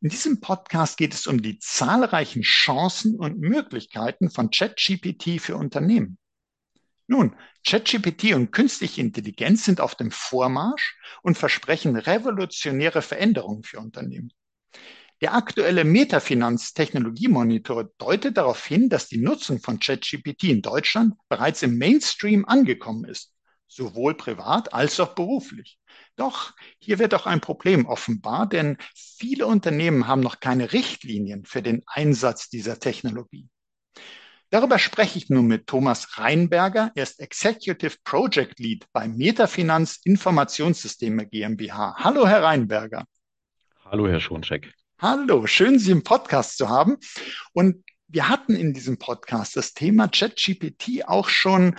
In diesem Podcast geht es um die zahlreichen Chancen und Möglichkeiten von ChatGPT für Unternehmen. Nun, ChatGPT und künstliche Intelligenz sind auf dem Vormarsch und versprechen revolutionäre Veränderungen für Unternehmen. Der aktuelle Metafinanz-Technologiemonitor deutet darauf hin, dass die Nutzung von ChatGPT in Deutschland bereits im Mainstream angekommen ist, sowohl privat als auch beruflich. Doch hier wird auch ein Problem offenbar, denn viele Unternehmen haben noch keine Richtlinien für den Einsatz dieser Technologie. Darüber spreche ich nun mit Thomas Reinberger. Er ist Executive Project Lead bei Metafinanz Informationssysteme GmbH. Hallo, Herr Reinberger. Hallo, Herr Schoncheck. Hallo, schön, Sie im Podcast zu haben. Und wir hatten in diesem Podcast das Thema ChatGPT auch schon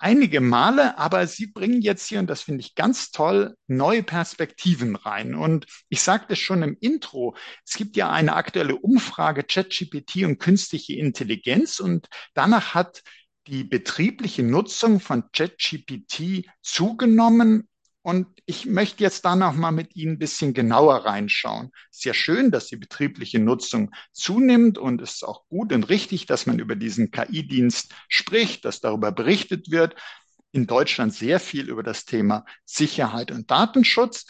einige Male, aber Sie bringen jetzt hier, und das finde ich ganz toll, neue Perspektiven rein. Und ich sagte schon im Intro, es gibt ja eine aktuelle Umfrage ChatGPT und künstliche Intelligenz und danach hat die betriebliche Nutzung von ChatGPT zugenommen und ich möchte jetzt da noch mal mit Ihnen ein bisschen genauer reinschauen. Sehr schön, dass die betriebliche Nutzung zunimmt und es ist auch gut und richtig, dass man über diesen KI-Dienst spricht, dass darüber berichtet wird. In Deutschland sehr viel über das Thema Sicherheit und Datenschutz.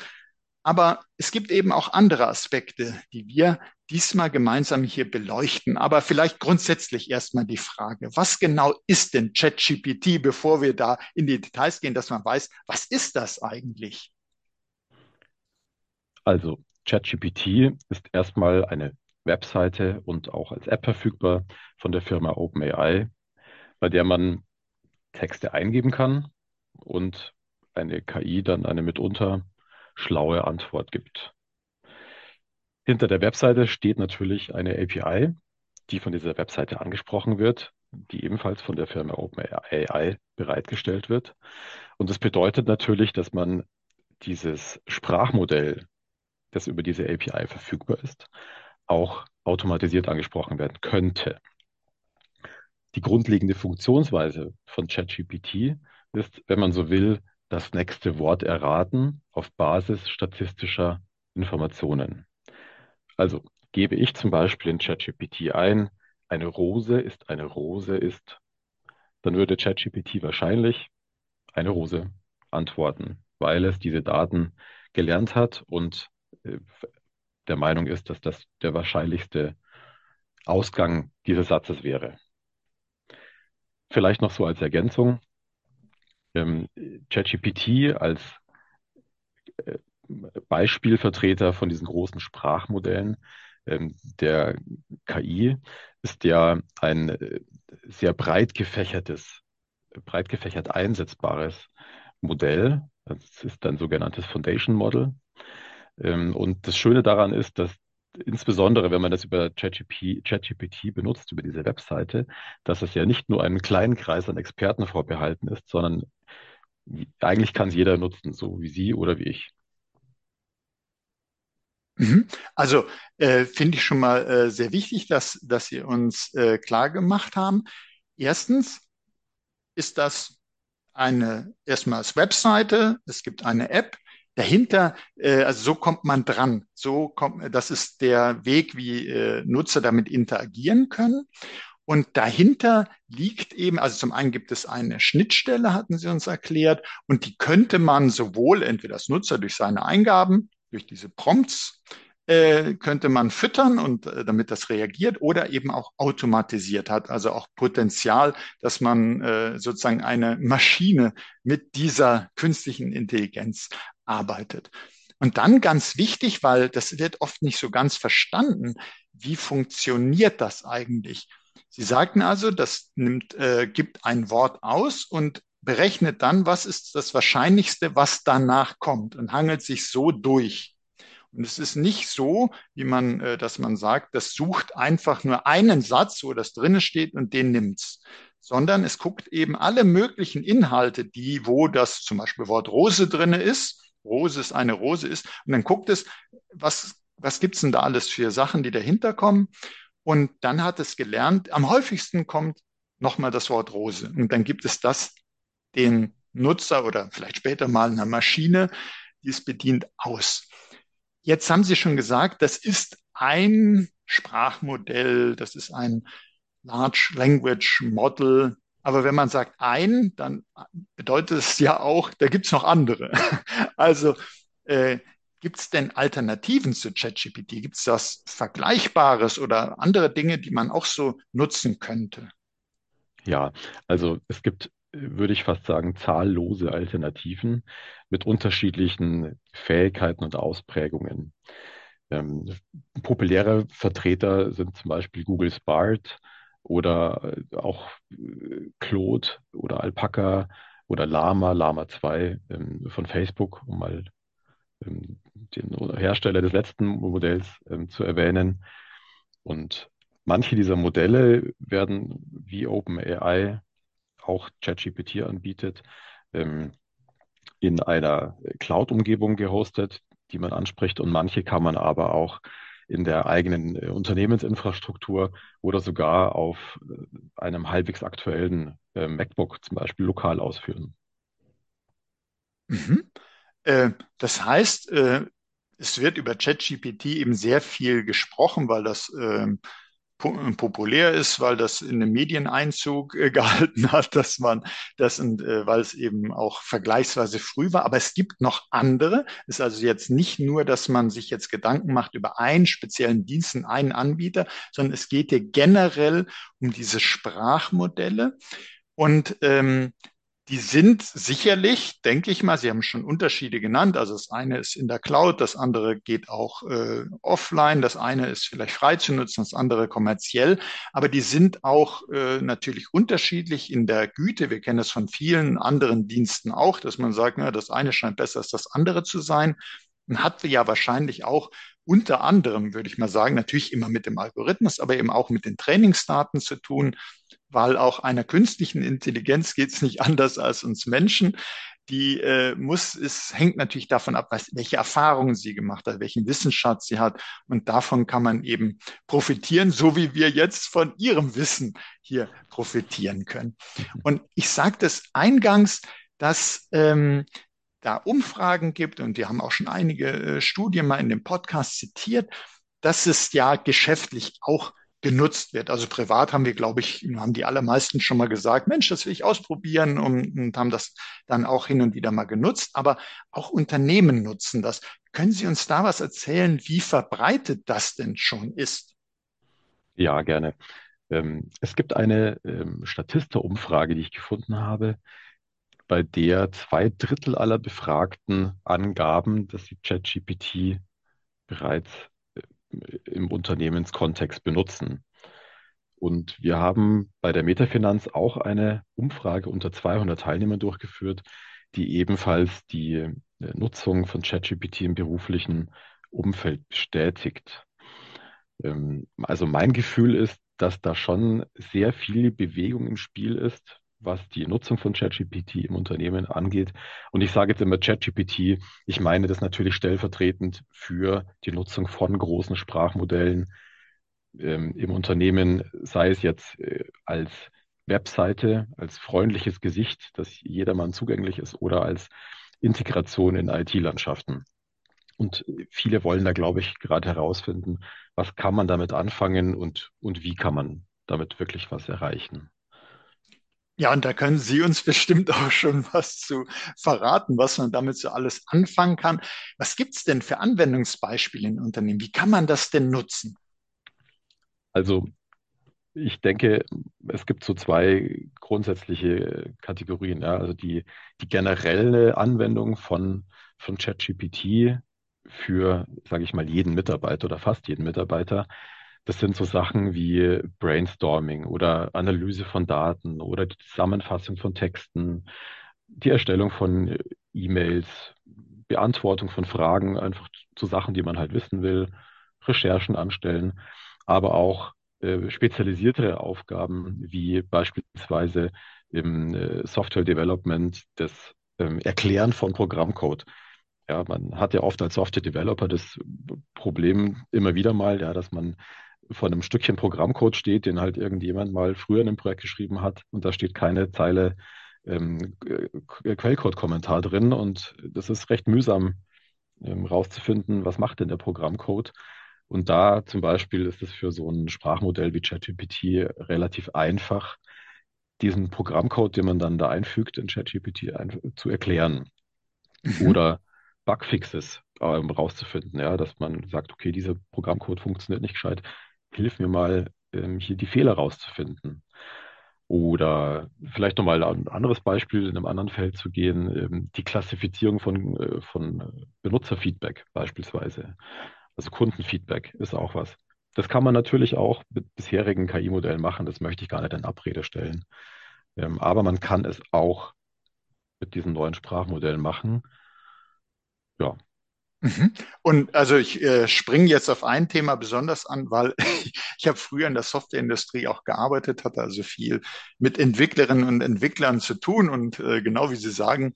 Aber es gibt eben auch andere Aspekte, die wir diesmal gemeinsam hier beleuchten. Aber vielleicht grundsätzlich erstmal die Frage, was genau ist denn ChatGPT, bevor wir da in die Details gehen, dass man weiß, was ist das eigentlich? Also ChatGPT ist erstmal eine Webseite und auch als App verfügbar von der Firma OpenAI, bei der man Texte eingeben kann und eine KI dann eine mitunter schlaue Antwort gibt. Hinter der Webseite steht natürlich eine API, die von dieser Webseite angesprochen wird, die ebenfalls von der Firma OpenAI bereitgestellt wird. Und das bedeutet natürlich, dass man dieses Sprachmodell, das über diese API verfügbar ist, auch automatisiert angesprochen werden könnte. Die grundlegende Funktionsweise von ChatGPT ist, wenn man so will, das nächste Wort erraten auf Basis statistischer Informationen. Also gebe ich zum Beispiel in ChatGPT ein, eine Rose ist eine Rose ist, dann würde ChatGPT wahrscheinlich eine Rose antworten, weil es diese Daten gelernt hat und äh, der Meinung ist, dass das der wahrscheinlichste Ausgang dieses Satzes wäre. Vielleicht noch so als Ergänzung ähm, ChatGPT als äh, Beispielvertreter von diesen großen Sprachmodellen ähm, der KI ist ja ein äh, sehr breit gefächertes, breit gefächert einsetzbares Modell. Das ist ein sogenanntes Foundation Model. Ähm, und das Schöne daran ist, dass insbesondere wenn man das über ChatGPT, ChatGPT benutzt, über diese Webseite, dass es ja nicht nur einem kleinen Kreis an Experten vorbehalten ist, sondern eigentlich kann es jeder nutzen, so wie Sie oder wie ich. Mhm. Also äh, finde ich schon mal äh, sehr wichtig, dass, dass Sie uns äh, klar gemacht haben. Erstens ist das eine erstmal als Webseite, es gibt eine App, dahinter, äh, also so kommt man dran. So kommt, das ist der Weg, wie äh, Nutzer damit interagieren können. Und dahinter liegt eben, also zum einen gibt es eine Schnittstelle, hatten Sie uns erklärt, und die könnte man sowohl entweder als Nutzer durch seine Eingaben, durch diese Prompts, äh, könnte man füttern und äh, damit das reagiert oder eben auch automatisiert hat, also auch Potenzial, dass man äh, sozusagen eine Maschine mit dieser künstlichen Intelligenz arbeitet. Und dann ganz wichtig, weil das wird oft nicht so ganz verstanden, wie funktioniert das eigentlich? Sie sagten also, das nimmt, äh, gibt ein Wort aus und berechnet dann, was ist das Wahrscheinlichste, was danach kommt und hangelt sich so durch. Und es ist nicht so, wie man, äh, dass man sagt, das sucht einfach nur einen Satz, wo das drinne steht und den nimmt's, sondern es guckt eben alle möglichen Inhalte, die, wo das zum Beispiel Wort Rose drinne ist, Rose ist eine Rose ist, und dann guckt es, was, was gibt's denn da alles für Sachen, die dahinter kommen? Und dann hat es gelernt, am häufigsten kommt nochmal das Wort Rose. Und dann gibt es das den Nutzer oder vielleicht später mal einer Maschine, die es bedient, aus. Jetzt haben Sie schon gesagt, das ist ein Sprachmodell, das ist ein Large Language Model. Aber wenn man sagt ein, dann bedeutet es ja auch, da gibt es noch andere. Also äh, gibt es denn Alternativen zu ChatGPT? Gibt es das Vergleichbares oder andere Dinge, die man auch so nutzen könnte? Ja, also es gibt, würde ich fast sagen, zahllose Alternativen mit unterschiedlichen Fähigkeiten und Ausprägungen. Ähm, populäre Vertreter sind zum Beispiel Google Bard oder äh, auch äh, Claude oder Alpaca oder Llama, Llama 2 ähm, von Facebook, um mal ähm, den Hersteller des letzten Modells ähm, zu erwähnen. Und manche dieser Modelle werden, wie OpenAI auch ChatGPT anbietet, ähm, in einer Cloud-Umgebung gehostet, die man anspricht. Und manche kann man aber auch in der eigenen äh, Unternehmensinfrastruktur oder sogar auf äh, einem halbwegs aktuellen äh, MacBook zum Beispiel lokal ausführen. Mhm. Äh, das heißt, äh, es wird über ChatGPT eben sehr viel gesprochen, weil das ähm, populär ist, weil das in einem Medieneinzug äh, gehalten hat, dass man das und äh, weil es eben auch vergleichsweise früh war. Aber es gibt noch andere. Es ist also jetzt nicht nur, dass man sich jetzt Gedanken macht über einen speziellen Dienst, einen Anbieter, sondern es geht hier generell um diese Sprachmodelle. Und ähm, die sind sicherlich, denke ich mal, Sie haben schon Unterschiede genannt. Also das eine ist in der Cloud, das andere geht auch äh, offline, das eine ist vielleicht frei zu nutzen, das andere kommerziell. Aber die sind auch äh, natürlich unterschiedlich in der Güte. Wir kennen das von vielen anderen Diensten auch, dass man sagt, na, das eine scheint besser als das andere zu sein. Und hat ja wahrscheinlich auch unter anderem, würde ich mal sagen, natürlich immer mit dem Algorithmus, aber eben auch mit den Trainingsdaten zu tun weil auch einer künstlichen Intelligenz geht es nicht anders als uns Menschen. Die äh, muss, es hängt natürlich davon ab, was, welche Erfahrungen sie gemacht hat, welchen Wissensschatz sie hat. Und davon kann man eben profitieren, so wie wir jetzt von ihrem Wissen hier profitieren können. Und ich sagte es eingangs, dass ähm, da Umfragen gibt, und wir haben auch schon einige äh, Studien mal in dem Podcast zitiert, dass es ja geschäftlich auch genutzt wird. Also privat haben wir, glaube ich, haben die allermeisten schon mal gesagt, Mensch, das will ich ausprobieren und, und haben das dann auch hin und wieder mal genutzt. Aber auch Unternehmen nutzen das. Können Sie uns da was erzählen, wie verbreitet das denn schon ist? Ja, gerne. Ähm, es gibt eine ähm, Statista-Umfrage, die ich gefunden habe, bei der zwei Drittel aller Befragten angaben, dass sie ChatGPT bereits im Unternehmenskontext benutzen. Und wir haben bei der Metafinanz auch eine Umfrage unter 200 Teilnehmern durchgeführt, die ebenfalls die äh, Nutzung von ChatGPT im beruflichen Umfeld bestätigt. Ähm, also mein Gefühl ist, dass da schon sehr viel Bewegung im Spiel ist, was die Nutzung von ChatGPT im Unternehmen angeht. Und ich sage jetzt immer ChatGPT, ich meine das natürlich stellvertretend für die Nutzung von großen Sprachmodellen ähm, im Unternehmen, sei es jetzt äh, als Webseite, als freundliches Gesicht, das jedermann zugänglich ist, oder als Integration in IT-Landschaften. Und viele wollen da, glaube ich, gerade herausfinden, was kann man damit anfangen und, und wie kann man damit wirklich was erreichen. Ja, und da können Sie uns bestimmt auch schon was zu verraten, was man damit so alles anfangen kann. Was gibt es denn für Anwendungsbeispiele in Unternehmen? Wie kann man das denn nutzen? Also ich denke, es gibt so zwei grundsätzliche Kategorien. Ja. Also die, die generelle Anwendung von, von ChatGPT für, sage ich mal, jeden Mitarbeiter oder fast jeden Mitarbeiter das sind so Sachen wie Brainstorming oder Analyse von Daten oder die Zusammenfassung von Texten, die Erstellung von E-Mails, Beantwortung von Fragen, einfach zu Sachen, die man halt wissen will, Recherchen anstellen, aber auch äh, spezialisiertere Aufgaben wie beispielsweise im äh, Software Development das ähm, Erklären von Programmcode. Ja, man hat ja oft als Software Developer das Problem immer wieder mal, ja, dass man vor einem Stückchen Programmcode steht, den halt irgendjemand mal früher in einem Projekt geschrieben hat und da steht keine Zeile ähm, Quellcode-Kommentar drin und das ist recht mühsam ähm, rauszufinden, was macht denn der Programmcode. Und da zum Beispiel ist es für so ein Sprachmodell wie ChatGPT relativ einfach, diesen Programmcode, den man dann da einfügt in ChatGPT, zu erklären. Mhm. Oder Bugfixes ähm, rauszufinden, ja, dass man sagt, okay, dieser Programmcode funktioniert nicht gescheit, hilf mir mal, ähm, hier die Fehler rauszufinden. Oder vielleicht nochmal ein anderes Beispiel in einem anderen Feld zu gehen, ähm, die Klassifizierung von, äh, von Benutzerfeedback beispielsweise. Also Kundenfeedback ist auch was. Das kann man natürlich auch mit bisherigen KI-Modellen machen, das möchte ich gar nicht in Abrede stellen. Ähm, aber man kann es auch mit diesen neuen Sprachmodellen machen. Ja. Mhm. Und also ich äh, springe jetzt auf ein Thema besonders an, weil ich habe früher in der Softwareindustrie auch gearbeitet, hatte also viel mit Entwicklerinnen und Entwicklern zu tun und äh, genau wie Sie sagen,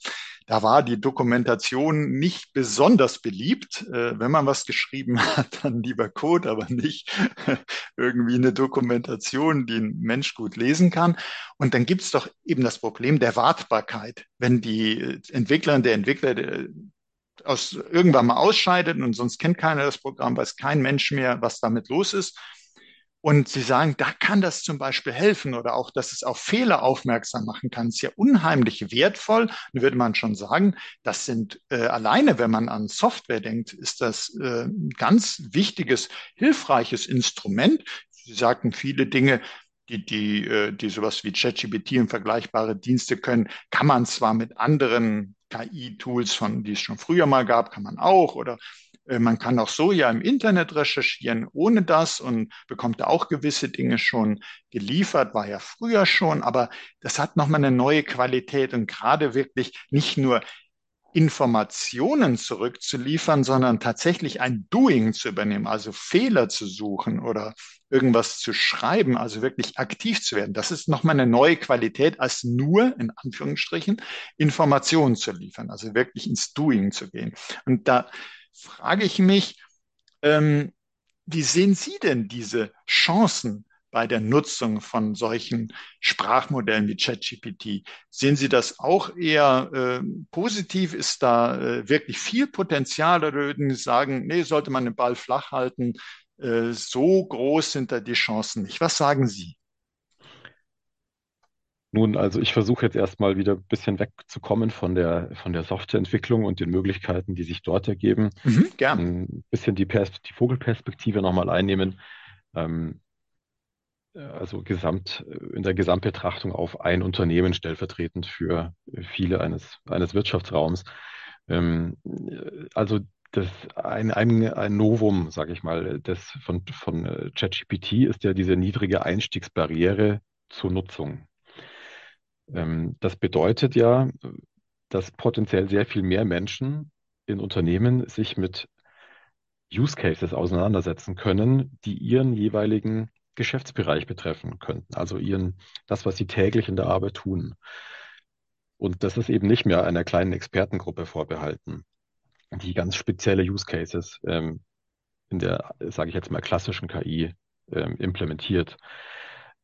da war die Dokumentation nicht besonders beliebt. Äh, wenn man was geschrieben hat, dann lieber Code, aber nicht irgendwie eine Dokumentation, die ein Mensch gut lesen kann. Und dann gibt es doch eben das Problem der Wartbarkeit. Wenn die Entwickler und der Entwickler der, aus, irgendwann mal ausscheidet und sonst kennt keiner das Programm, weiß kein Mensch mehr, was damit los ist, und Sie sagen, da kann das zum Beispiel helfen oder auch, dass es auf Fehler aufmerksam machen kann. ist ja unheimlich wertvoll. Dann würde man schon sagen, das sind äh, alleine, wenn man an Software denkt, ist das äh, ein ganz wichtiges, hilfreiches Instrument. Sie sagten viele Dinge, die, die, äh, die sowas wie ChatGPT und vergleichbare Dienste können, kann man zwar mit anderen KI-Tools von, die es schon früher mal gab, kann man auch. Oder äh, man kann auch so ja im Internet recherchieren. Ohne das und bekommt da auch gewisse Dinge schon geliefert, war ja früher schon, aber das hat nochmal eine neue Qualität und gerade wirklich nicht nur Informationen zurückzuliefern, sondern tatsächlich ein Doing zu übernehmen, also Fehler zu suchen oder irgendwas zu schreiben, also wirklich aktiv zu werden. Das ist nochmal eine neue Qualität, als nur, in Anführungsstrichen, Informationen zu liefern, also wirklich ins Doing zu gehen. Und da frage ich mich, ähm, wie sehen Sie denn diese Chancen bei der Nutzung von solchen Sprachmodellen wie ChatGPT? Sehen Sie das auch eher äh, positiv? Ist da äh, wirklich viel Potenzial oder würden Sie sagen, nee, sollte man den Ball flach halten? Äh, so groß sind da die Chancen nicht. Was sagen Sie? Nun, also ich versuche jetzt erstmal wieder ein bisschen wegzukommen von der, von der Softwareentwicklung und den Möglichkeiten, die sich dort ergeben. Mhm, gern. Ein bisschen die, Pers die Vogelperspektive nochmal einnehmen. Ähm, also gesamt, in der Gesamtbetrachtung auf ein Unternehmen stellvertretend für viele eines, eines Wirtschaftsraums. Ähm, also das ein, ein, ein Novum, sage ich mal, das von, von äh, ChatGPT ist ja diese niedrige Einstiegsbarriere zur Nutzung. Ähm, das bedeutet ja, dass potenziell sehr viel mehr Menschen in Unternehmen sich mit Use Cases auseinandersetzen können, die ihren jeweiligen Geschäftsbereich betreffen könnten, also ihren, das, was sie täglich in der Arbeit tun. Und das ist eben nicht mehr einer kleinen Expertengruppe vorbehalten, die ganz spezielle Use Cases ähm, in der, sage ich jetzt mal, klassischen KI ähm, implementiert.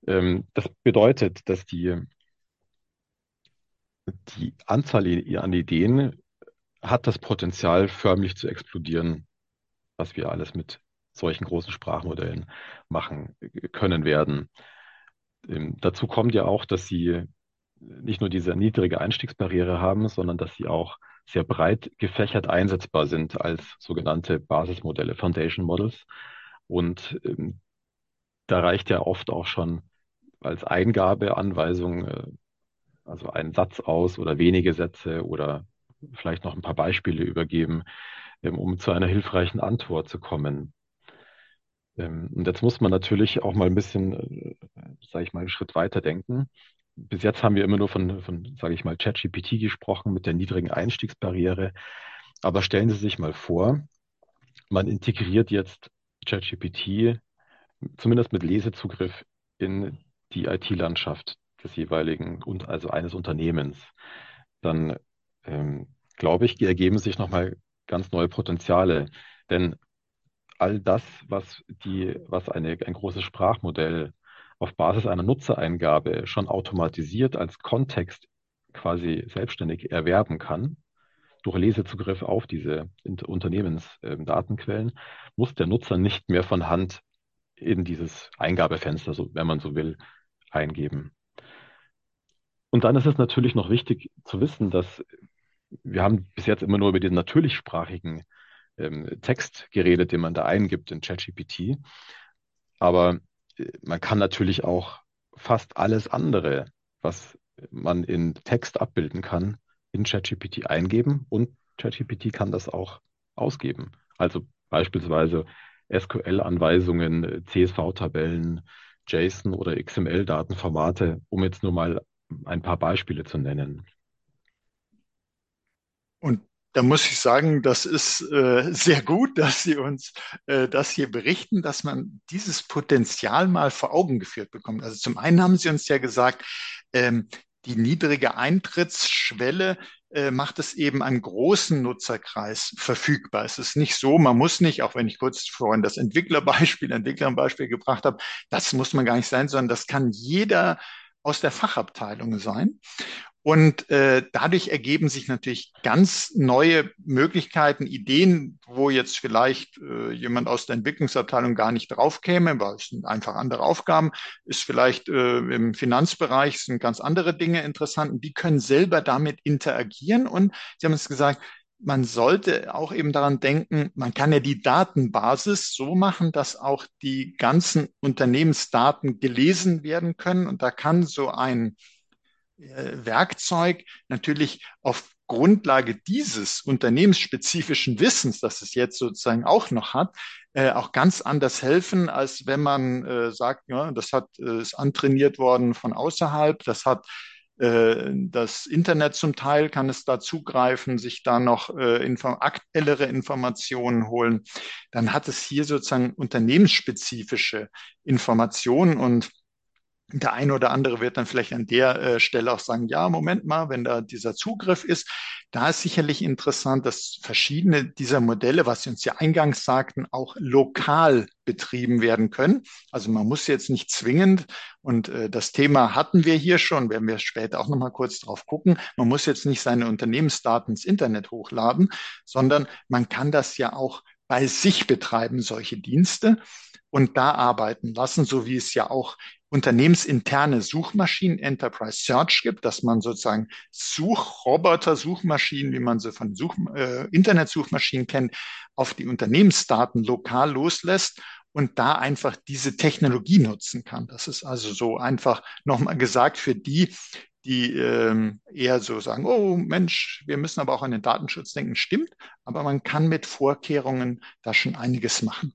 Ähm, das bedeutet, dass die die Anzahl an Ideen hat das Potenzial, förmlich zu explodieren, was wir alles mit solchen großen Sprachmodellen machen können werden. Ähm, dazu kommt ja auch, dass sie nicht nur diese niedrige Einstiegsbarriere haben, sondern dass sie auch sehr breit gefächert einsetzbar sind als sogenannte Basismodelle, Foundation Models. Und ähm, da reicht ja oft auch schon als Eingabeanweisung äh, also einen Satz aus oder wenige Sätze oder vielleicht noch ein paar Beispiele übergeben, ähm, um zu einer hilfreichen Antwort zu kommen. Ähm, und jetzt muss man natürlich auch mal ein bisschen, äh, sage ich mal, einen Schritt weiter denken. Bis jetzt haben wir immer nur von, von sage ich mal, ChatGPT gesprochen mit der niedrigen Einstiegsbarriere. Aber stellen Sie sich mal vor, man integriert jetzt ChatGPT zumindest mit Lesezugriff in die IT-Landschaft des jeweiligen und also eines Unternehmens. Dann ähm, glaube ich, ergeben sich nochmal ganz neue Potenziale. Denn all das, was die, was eine, ein großes Sprachmodell auf Basis einer Nutzereingabe schon automatisiert als Kontext quasi selbstständig erwerben kann, durch Lesezugriff auf diese Unternehmensdatenquellen, ähm, muss der Nutzer nicht mehr von Hand in dieses Eingabefenster, so, wenn man so will, eingeben. Und dann ist es natürlich noch wichtig zu wissen, dass wir haben bis jetzt immer nur über den natürlichsprachigen ähm, Text geredet, den man da eingibt in ChatGPT. Aber man kann natürlich auch fast alles andere, was man in Text abbilden kann, in ChatGPT eingeben und ChatGPT kann das auch ausgeben. Also beispielsweise SQL-Anweisungen, CSV-Tabellen, JSON oder XML-Datenformate, um jetzt nur mal ein paar Beispiele zu nennen. Und da muss ich sagen, das ist äh, sehr gut, dass Sie uns äh, das hier berichten, dass man dieses Potenzial mal vor Augen geführt bekommt. Also zum einen haben Sie uns ja gesagt, ähm, die niedrige Eintrittsschwelle äh, macht es eben einen großen Nutzerkreis verfügbar. Es ist nicht so, man muss nicht, auch wenn ich kurz vorhin das Entwicklerbeispiel, Entwicklerbeispiel gebracht habe, das muss man gar nicht sein, sondern das kann jeder aus der Fachabteilung sein. Und äh, dadurch ergeben sich natürlich ganz neue Möglichkeiten, Ideen, wo jetzt vielleicht äh, jemand aus der Entwicklungsabteilung gar nicht drauf käme, weil es sind einfach andere Aufgaben, ist vielleicht äh, im Finanzbereich sind ganz andere Dinge interessant und die können selber damit interagieren. Und Sie haben es gesagt, man sollte auch eben daran denken, man kann ja die Datenbasis so machen, dass auch die ganzen Unternehmensdaten gelesen werden können. Und da kann so ein Werkzeug natürlich auf Grundlage dieses unternehmensspezifischen Wissens, das es jetzt sozusagen auch noch hat, äh, auch ganz anders helfen, als wenn man äh, sagt, ja, das hat, äh, ist antrainiert worden von außerhalb, das hat äh, das Internet zum Teil kann es da zugreifen, sich da noch äh, inform aktuellere Informationen holen. Dann hat es hier sozusagen unternehmensspezifische Informationen und der eine oder andere wird dann vielleicht an der äh, Stelle auch sagen, ja, Moment mal, wenn da dieser Zugriff ist, da ist sicherlich interessant, dass verschiedene dieser Modelle, was Sie uns ja eingangs sagten, auch lokal betrieben werden können. Also man muss jetzt nicht zwingend, und äh, das Thema hatten wir hier schon, werden wir später auch nochmal kurz drauf gucken, man muss jetzt nicht seine Unternehmensdaten ins Internet hochladen, sondern man kann das ja auch bei sich betreiben, solche Dienste und da arbeiten lassen, so wie es ja auch unternehmensinterne Suchmaschinen, Enterprise Search gibt, dass man sozusagen Suchroboter, Suchmaschinen, wie man sie von Such, äh, Internetsuchmaschinen kennt, auf die Unternehmensdaten lokal loslässt und da einfach diese Technologie nutzen kann. Das ist also so einfach nochmal gesagt für die, die ähm, eher so sagen, oh Mensch, wir müssen aber auch an den Datenschutz denken, stimmt, aber man kann mit Vorkehrungen da schon einiges machen.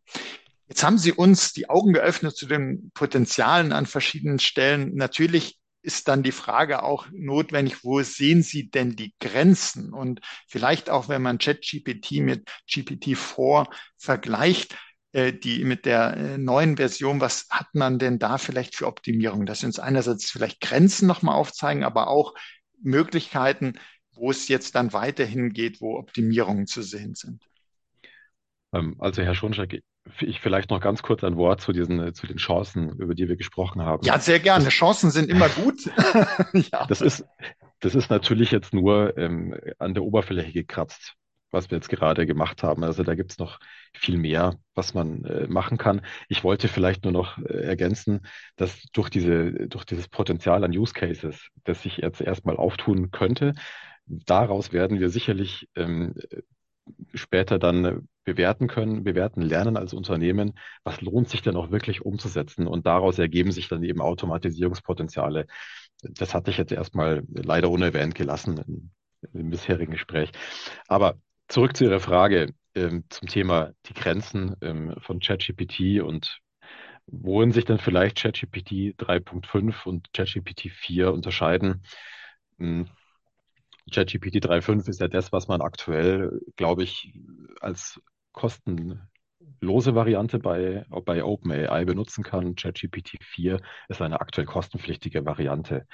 Jetzt haben Sie uns die Augen geöffnet zu den Potenzialen an verschiedenen Stellen. Natürlich ist dann die Frage auch notwendig, wo sehen Sie denn die Grenzen? Und vielleicht auch, wenn man ChatGPT mit GPT-4 vergleicht, äh, die mit der äh, neuen Version, was hat man denn da vielleicht für Optimierung? Dass Sie uns einerseits vielleicht Grenzen nochmal aufzeigen, aber auch Möglichkeiten, wo es jetzt dann weiterhin geht, wo Optimierungen zu sehen sind. Ähm, also Herr Schoncheck, ich vielleicht noch ganz kurz ein Wort zu diesen, zu den Chancen, über die wir gesprochen haben. Ja, sehr gerne. Das, Chancen sind immer gut. ja. Das ist, das ist natürlich jetzt nur ähm, an der Oberfläche gekratzt, was wir jetzt gerade gemacht haben. Also da gibt's noch viel mehr, was man äh, machen kann. Ich wollte vielleicht nur noch äh, ergänzen, dass durch diese, durch dieses Potenzial an Use Cases, das sich jetzt erstmal auftun könnte, daraus werden wir sicherlich ähm, später dann bewerten können, bewerten lernen als Unternehmen, was lohnt sich denn auch wirklich umzusetzen und daraus ergeben sich dann eben Automatisierungspotenziale. Das hatte ich jetzt erstmal leider unerwähnt gelassen im, im bisherigen Gespräch. Aber zurück zu Ihrer Frage ähm, zum Thema die Grenzen ähm, von ChatGPT und worin sich dann vielleicht ChatGPT 3.5 und ChatGPT 4 unterscheiden. Hm, ChatGPT 3.5 ist ja das, was man aktuell, glaube ich, als kostenlose Variante bei, bei OpenAI benutzen kann. ChatGPT 4 ist eine aktuell kostenpflichtige Variante.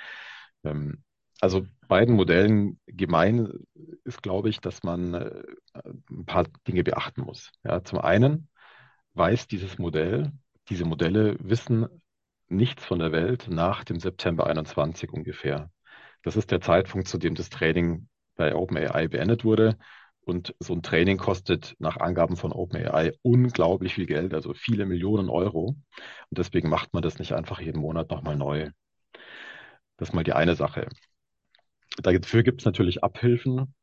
Ähm, also beiden Modellen gemein ist, glaube ich, dass man äh, ein paar Dinge beachten muss. Ja, zum einen weiß dieses Modell, diese Modelle wissen nichts von der Welt nach dem September 21 ungefähr. Das ist der Zeitpunkt, zu dem das Training bei OpenAI beendet wurde. Und so ein Training kostet nach Angaben von OpenAI unglaublich viel Geld, also viele Millionen Euro. Und deswegen macht man das nicht einfach jeden Monat nochmal neu. Das ist mal die eine Sache. Dafür gibt es natürlich Abhilfen,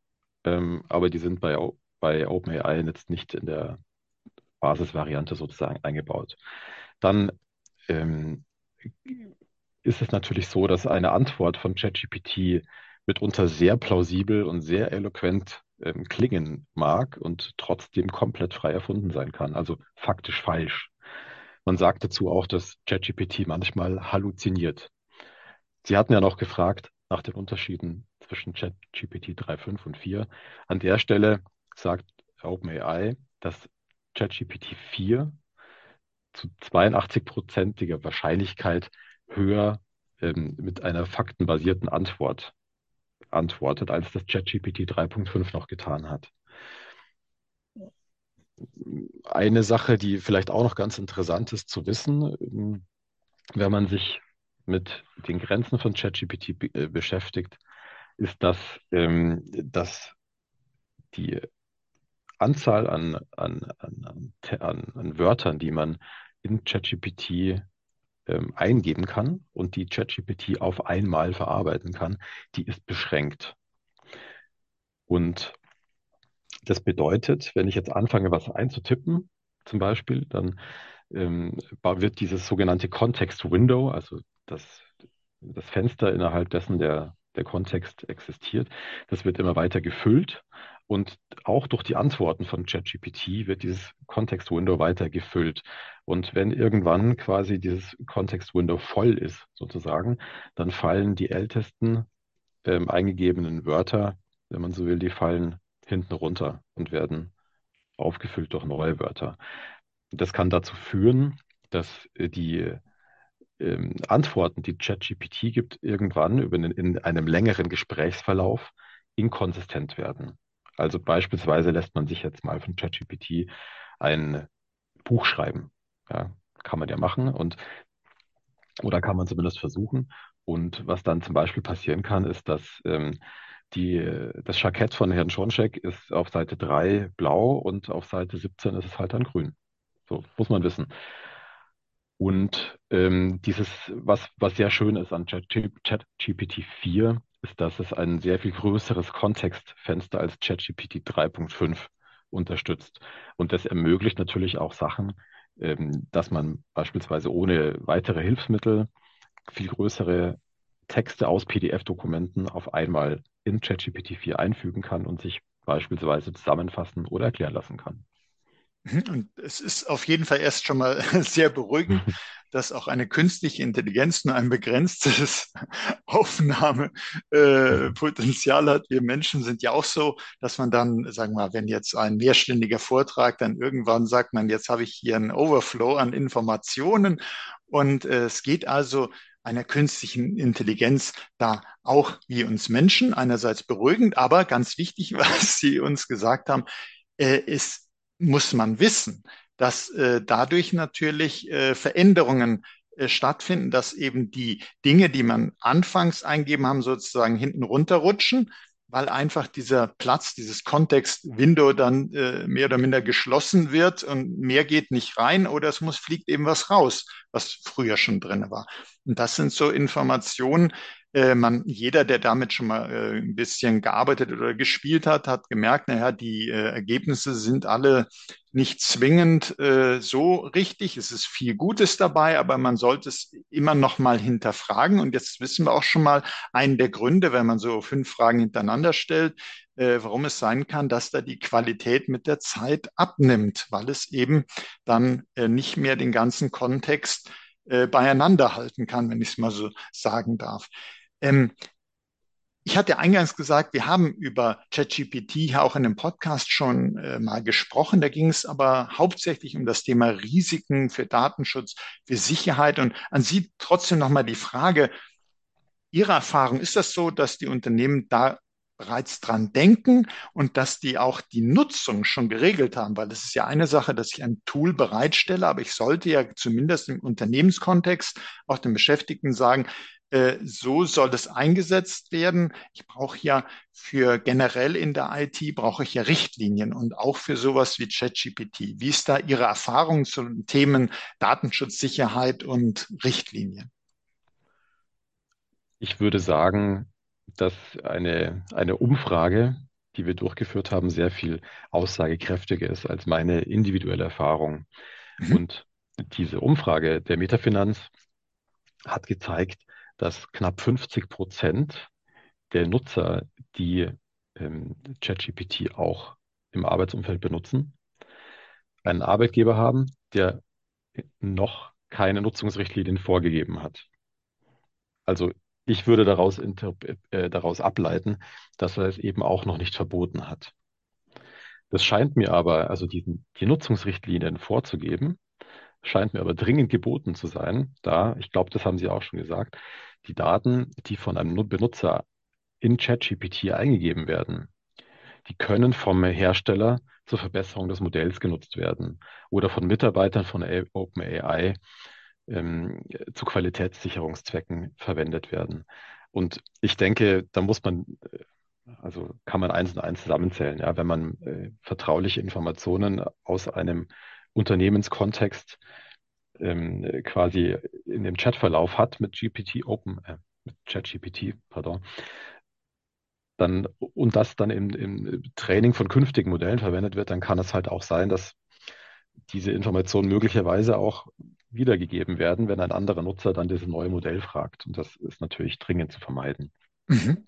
ähm, aber die sind bei, bei OpenAI jetzt nicht in der Basisvariante sozusagen eingebaut. Dann ähm, ist es natürlich so, dass eine Antwort von ChatGPT mitunter sehr plausibel und sehr eloquent ähm, klingen mag und trotzdem komplett frei erfunden sein kann, also faktisch falsch. Man sagt dazu auch, dass ChatGPT manchmal halluziniert. Sie hatten ja noch gefragt nach den Unterschieden zwischen ChatGPT 3.5 und 4. An der Stelle sagt OpenAI, dass ChatGPT 4 zu 82-prozentiger Wahrscheinlichkeit höher ähm, mit einer faktenbasierten Antwort antwortet, als das ChatGPT 3.5 noch getan hat. Eine Sache, die vielleicht auch noch ganz interessant ist zu wissen, ähm, wenn man sich mit den Grenzen von ChatGPT äh, beschäftigt, ist, dass, ähm, dass die Anzahl an, an, an, an, an Wörtern, die man in ChatGPT ähm, eingeben kann und die ChatGPT auf einmal verarbeiten kann, die ist beschränkt. Und das bedeutet, wenn ich jetzt anfange, was einzutippen, zum Beispiel, dann ähm, wird dieses sogenannte Context Window, also das, das Fenster, innerhalb dessen der, der Kontext existiert, das wird immer weiter gefüllt. Und auch durch die Antworten von ChatGPT wird dieses Context-Window weiter gefüllt. Und wenn irgendwann quasi dieses Context-Window voll ist, sozusagen, dann fallen die ältesten ähm, eingegebenen Wörter, wenn man so will, die fallen hinten runter und werden aufgefüllt durch neue Wörter. Das kann dazu führen, dass äh, die ähm, Antworten, die ChatGPT gibt, irgendwann über einen, in einem längeren Gesprächsverlauf inkonsistent werden. Also beispielsweise lässt man sich jetzt mal von ChatGPT ein Buch schreiben. Ja, kann man ja machen und oder kann man zumindest versuchen. Und was dann zum Beispiel passieren kann, ist, dass ähm, die, das Jackett von Herrn Schoncheck ist auf Seite 3 blau und auf Seite 17 ist es halt dann grün. So muss man wissen. Und ähm, dieses, was, was sehr schön ist an ChatGPT 4, ist, dass es ein sehr viel größeres Kontextfenster als ChatGPT 3.5 unterstützt. Und das ermöglicht natürlich auch Sachen, ähm, dass man beispielsweise ohne weitere Hilfsmittel viel größere Texte aus PDF-Dokumenten auf einmal in ChatGPT 4 einfügen kann und sich beispielsweise zusammenfassen oder erklären lassen kann. Mhm, und es ist auf jeden Fall erst schon mal sehr beruhigend, dass auch eine künstliche Intelligenz nur ein begrenztes Aufnahmepotenzial hat. Wir Menschen sind ja auch so, dass man dann, sagen wir mal, wenn jetzt ein mehrstündiger Vortrag, dann irgendwann sagt man, jetzt habe ich hier einen Overflow an Informationen. Und äh, es geht also einer künstlichen Intelligenz da auch wie uns Menschen einerseits beruhigend, aber ganz wichtig, was Sie uns gesagt haben, äh, ist muss man wissen, dass äh, dadurch natürlich äh, Veränderungen äh, stattfinden, dass eben die Dinge, die man anfangs eingeben haben, sozusagen hinten runterrutschen, weil einfach dieser Platz, dieses Kontext-Window dann äh, mehr oder minder geschlossen wird und mehr geht nicht rein oder es muss fliegt eben was raus, was früher schon drin war. Und das sind so Informationen, äh, man, jeder, der damit schon mal äh, ein bisschen gearbeitet oder gespielt hat, hat gemerkt, naja, die äh, Ergebnisse sind alle nicht zwingend äh, so richtig. Es ist viel Gutes dabei, aber man sollte es immer noch mal hinterfragen. Und jetzt wissen wir auch schon mal einen der Gründe, wenn man so fünf Fragen hintereinander stellt, äh, warum es sein kann, dass da die Qualität mit der Zeit abnimmt, weil es eben dann äh, nicht mehr den ganzen Kontext äh, beieinander halten kann, wenn ich es mal so sagen darf. Ähm, ich hatte eingangs gesagt, wir haben über ChatGPT hier auch in dem Podcast schon äh, mal gesprochen. Da ging es aber hauptsächlich um das Thema Risiken für Datenschutz, für Sicherheit. Und an Sie trotzdem nochmal die Frage, Ihrer Erfahrung, ist das so, dass die Unternehmen da bereits dran denken und dass die auch die Nutzung schon geregelt haben, weil es ist ja eine Sache, dass ich ein Tool bereitstelle, aber ich sollte ja zumindest im Unternehmenskontext auch den Beschäftigten sagen, äh, so soll das eingesetzt werden. Ich brauche ja für generell in der IT brauche ich ja Richtlinien und auch für sowas wie ChatGPT. Wie ist da Ihre Erfahrung zu den Themen Datenschutz, Sicherheit und Richtlinien? Ich würde sagen, dass eine, eine Umfrage, die wir durchgeführt haben, sehr viel aussagekräftiger ist als meine individuelle Erfahrung. Mhm. Und diese Umfrage der Metafinanz hat gezeigt, dass knapp 50 Prozent der Nutzer, die ähm, ChatGPT auch im Arbeitsumfeld benutzen, einen Arbeitgeber haben, der noch keine Nutzungsrichtlinien vorgegeben hat. Also ich würde daraus, äh, daraus ableiten, dass er es eben auch noch nicht verboten hat. Das scheint mir aber, also diesen, die Nutzungsrichtlinien vorzugeben, scheint mir aber dringend geboten zu sein, da, ich glaube, das haben Sie auch schon gesagt, die Daten, die von einem Benutzer in ChatGPT eingegeben werden, die können vom Hersteller zur Verbesserung des Modells genutzt werden oder von Mitarbeitern von OpenAI ähm, zu Qualitätssicherungszwecken verwendet werden. Und ich denke, da muss man, äh, also kann man eins und eins zusammenzählen. Ja, wenn man äh, vertrauliche Informationen aus einem Unternehmenskontext ähm, quasi in dem Chatverlauf hat mit GPT Open, äh, mit ChatGPT, pardon, dann und das dann im, im Training von künftigen Modellen verwendet wird, dann kann es halt auch sein, dass diese Informationen möglicherweise auch wiedergegeben werden, wenn ein anderer Nutzer dann dieses neue Modell fragt. Und das ist natürlich dringend zu vermeiden. Mhm.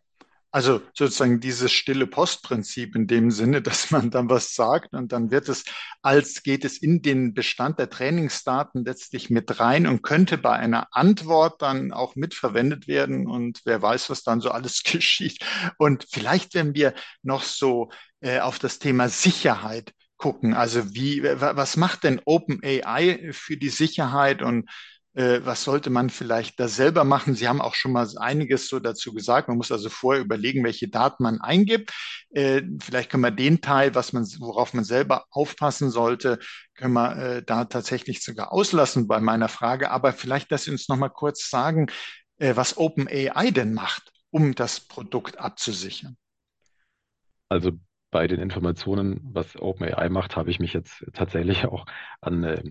Also sozusagen dieses stille Postprinzip in dem Sinne, dass man dann was sagt und dann wird es, als geht es in den Bestand der Trainingsdaten letztlich mit rein und könnte bei einer Antwort dann auch mitverwendet werden und wer weiß, was dann so alles geschieht. Und vielleicht, wenn wir noch so äh, auf das Thema Sicherheit gucken, also wie, was macht denn OpenAI für die Sicherheit und äh, was sollte man vielleicht da selber machen? Sie haben auch schon mal einiges so dazu gesagt. Man muss also vorher überlegen, welche Daten man eingibt. Äh, vielleicht können wir den Teil, was man, worauf man selber aufpassen sollte, können wir äh, da tatsächlich sogar auslassen bei meiner Frage. Aber vielleicht, dass Sie uns noch mal kurz sagen, äh, was OpenAI denn macht, um das Produkt abzusichern. Also bei den Informationen, was OpenAI macht, habe ich mich jetzt tatsächlich auch an äh,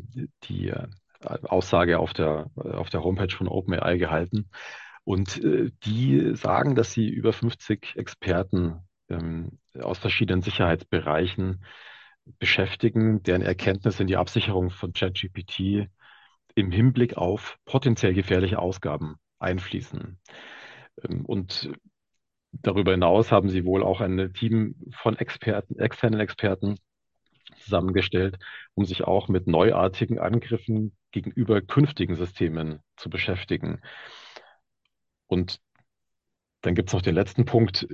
die äh, Aussage auf der, auf der Homepage von OpenAI gehalten. Und äh, die sagen, dass sie über 50 Experten ähm, aus verschiedenen Sicherheitsbereichen beschäftigen, deren Erkenntnisse in die Absicherung von ChatGPT im Hinblick auf potenziell gefährliche Ausgaben einfließen. Ähm, und darüber hinaus haben sie wohl auch ein Team von Experten, externen Experten zusammengestellt, um sich auch mit neuartigen Angriffen gegenüber künftigen Systemen zu beschäftigen. Und dann gibt es noch den letzten Punkt.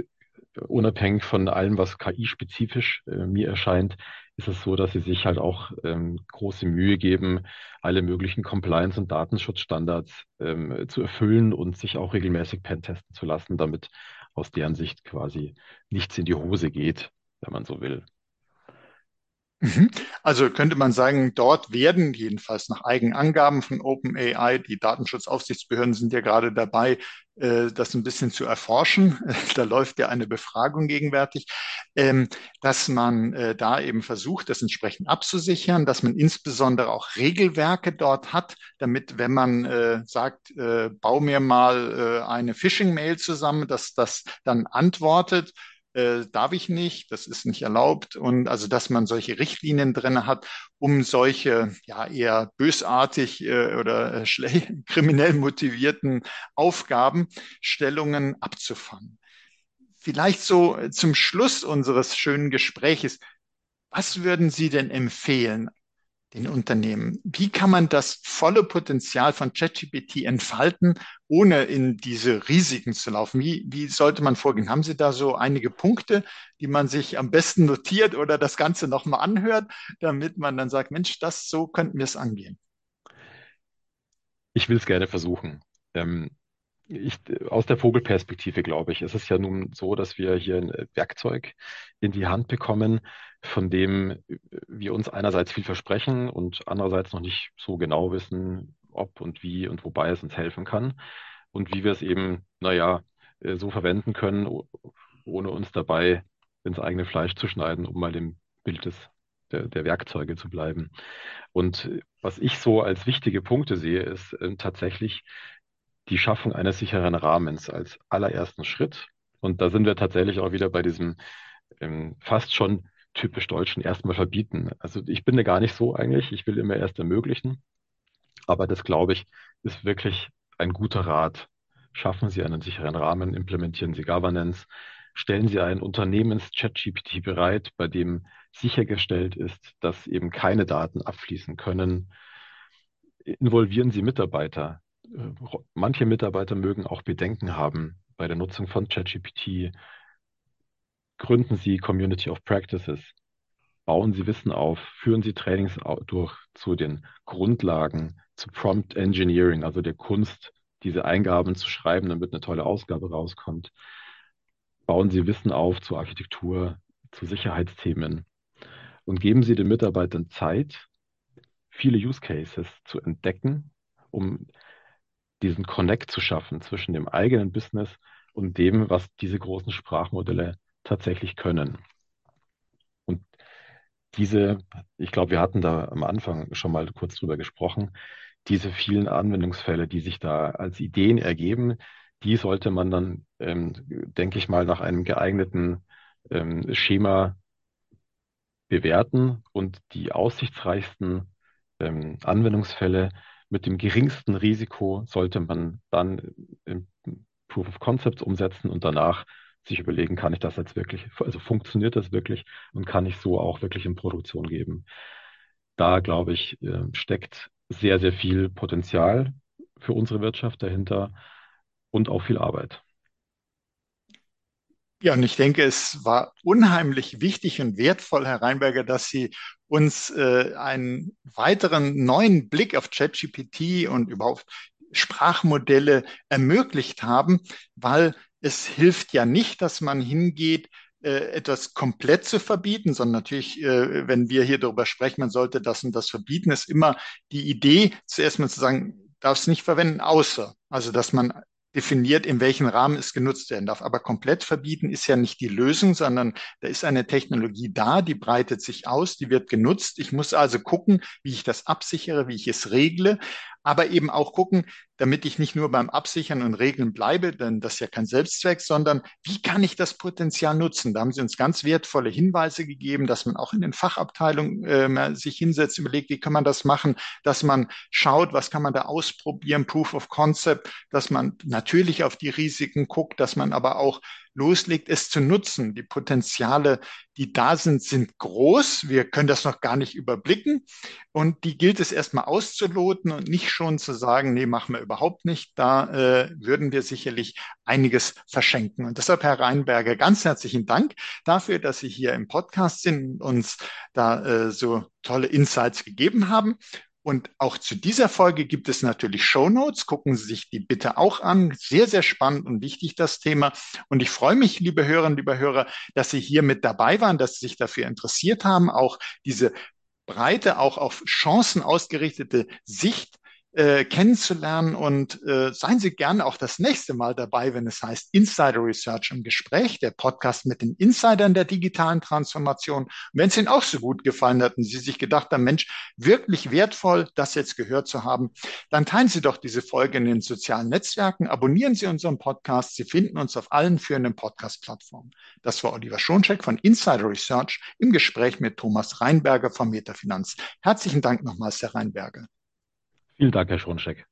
Unabhängig von allem, was KI-spezifisch äh, mir erscheint, ist es so, dass sie sich halt auch ähm, große Mühe geben, alle möglichen Compliance- und Datenschutzstandards ähm, zu erfüllen und sich auch regelmäßig pentesten zu lassen, damit aus deren Sicht quasi nichts in die Hose geht, wenn man so will. Mhm. Also könnte man sagen, dort werden jedenfalls nach eigenen Angaben von OpenAI, die Datenschutzaufsichtsbehörden sind ja gerade dabei, äh, das ein bisschen zu erforschen. Da läuft ja eine Befragung gegenwärtig, ähm, dass man äh, da eben versucht, das entsprechend abzusichern, dass man insbesondere auch Regelwerke dort hat, damit, wenn man äh, sagt, bau mir mal eine Phishing-Mail zusammen, dass das dann antwortet äh, darf ich nicht, das ist nicht erlaubt. Und also, dass man solche Richtlinien drin hat, um solche ja eher bösartig äh, oder äh, kriminell motivierten Aufgabenstellungen abzufangen. Vielleicht so äh, zum Schluss unseres schönen Gespräches, was würden Sie denn empfehlen? Den Unternehmen? Wie kann man das volle Potenzial von ChatGPT entfalten, ohne in diese Risiken zu laufen? Wie, wie sollte man vorgehen? Haben Sie da so einige Punkte, die man sich am besten notiert oder das Ganze nochmal anhört, damit man dann sagt, Mensch, das so könnten wir es angehen? Ich will es gerne versuchen. Ähm, ich, aus der Vogelperspektive glaube ich, ist es ja nun so, dass wir hier ein Werkzeug in die Hand bekommen, von dem wir uns einerseits viel versprechen und andererseits noch nicht so genau wissen, ob und wie und wobei es uns helfen kann und wie wir es eben, naja, äh, so verwenden können, ohne uns dabei ins eigene Fleisch zu schneiden, um mal im Bild des, der, der Werkzeuge zu bleiben. Und was ich so als wichtige Punkte sehe, ist äh, tatsächlich die Schaffung eines sicheren Rahmens als allerersten Schritt. Und da sind wir tatsächlich auch wieder bei diesem ähm, fast schon typisch Deutschen erstmal verbieten. Also ich bin da gar nicht so eigentlich. Ich will immer erst ermöglichen. Aber das, glaube ich, ist wirklich ein guter Rat. Schaffen Sie einen sicheren Rahmen, implementieren Sie Governance, stellen Sie ein Unternehmens-ChatGPT bereit, bei dem sichergestellt ist, dass eben keine Daten abfließen können. Involvieren Sie Mitarbeiter. Äh, manche Mitarbeiter mögen auch Bedenken haben bei der Nutzung von ChatGPT. Gründen Sie Community of Practices. Bauen Sie Wissen auf. Führen Sie Trainings durch zu den Grundlagen, zu Prompt Engineering, also der Kunst, diese Eingaben zu schreiben, damit eine tolle Ausgabe rauskommt. Bauen Sie Wissen auf zur Architektur, zu Sicherheitsthemen und geben Sie den Mitarbeitern Zeit, viele Use Cases zu entdecken, um diesen Connect zu schaffen zwischen dem eigenen Business und dem, was diese großen Sprachmodelle tatsächlich können. Und diese, ich glaube, wir hatten da am Anfang schon mal kurz drüber gesprochen, diese vielen Anwendungsfälle, die sich da als Ideen ergeben, die sollte man dann, ähm, denke ich mal, nach einem geeigneten ähm, Schema bewerten und die aussichtsreichsten ähm, Anwendungsfälle mit dem geringsten Risiko sollte man dann im Proof of Concepts umsetzen und danach sich überlegen, kann ich das jetzt wirklich, also funktioniert das wirklich und kann ich so auch wirklich in Produktion geben. Da, glaube ich, äh, steckt sehr, sehr viel Potenzial für unsere Wirtschaft dahinter und auch viel Arbeit. Ja, und ich denke, es war unheimlich wichtig und wertvoll, Herr Reinberger, dass Sie uns äh, einen weiteren neuen Blick auf ChatGPT und überhaupt Sprachmodelle ermöglicht haben, weil es hilft ja nicht, dass man hingeht, äh, etwas komplett zu verbieten, sondern natürlich, äh, wenn wir hier darüber sprechen, man sollte das und das verbieten, ist immer die Idee, zuerst mal zu sagen, darf es nicht verwenden, außer. Also, dass man definiert, in welchem Rahmen es genutzt werden darf. Aber komplett verbieten ist ja nicht die Lösung, sondern da ist eine Technologie da, die breitet sich aus, die wird genutzt. Ich muss also gucken, wie ich das absichere, wie ich es regle aber eben auch gucken, damit ich nicht nur beim Absichern und Regeln bleibe, denn das ist ja kein Selbstzweck, sondern wie kann ich das Potenzial nutzen? Da haben Sie uns ganz wertvolle Hinweise gegeben, dass man auch in den Fachabteilungen äh, sich hinsetzt, überlegt, wie kann man das machen, dass man schaut, was kann man da ausprobieren, Proof of Concept, dass man natürlich auf die Risiken guckt, dass man aber auch loslegt, es zu nutzen. Die Potenziale, die da sind, sind groß. Wir können das noch gar nicht überblicken. Und die gilt es erstmal auszuloten und nicht schon zu sagen, nee, machen wir überhaupt nicht. Da äh, würden wir sicherlich einiges verschenken. Und deshalb, Herr Reinberger, ganz herzlichen Dank dafür, dass Sie hier im Podcast sind und uns da äh, so tolle Insights gegeben haben. Und auch zu dieser Folge gibt es natürlich Show Notes. Gucken Sie sich die bitte auch an. Sehr, sehr spannend und wichtig das Thema. Und ich freue mich, liebe Hörerinnen, liebe Hörer, dass Sie hier mit dabei waren, dass Sie sich dafür interessiert haben, auch diese breite, auch auf Chancen ausgerichtete Sicht äh, kennenzulernen und äh, seien Sie gerne auch das nächste Mal dabei, wenn es heißt Insider Research im Gespräch, der Podcast mit den Insidern der digitalen Transformation. Wenn es Ihnen auch so gut gefallen hat und Sie sich gedacht haben, Mensch, wirklich wertvoll, das jetzt gehört zu haben, dann teilen Sie doch diese Folge in den sozialen Netzwerken, abonnieren Sie unseren Podcast. Sie finden uns auf allen führenden Podcast-Plattformen. Das war Oliver Schoncheck von Insider Research im Gespräch mit Thomas Reinberger von Metafinanz. Herzlichen Dank nochmals, Herr Reinberger. Vielen Dank, Herr Schoncheck.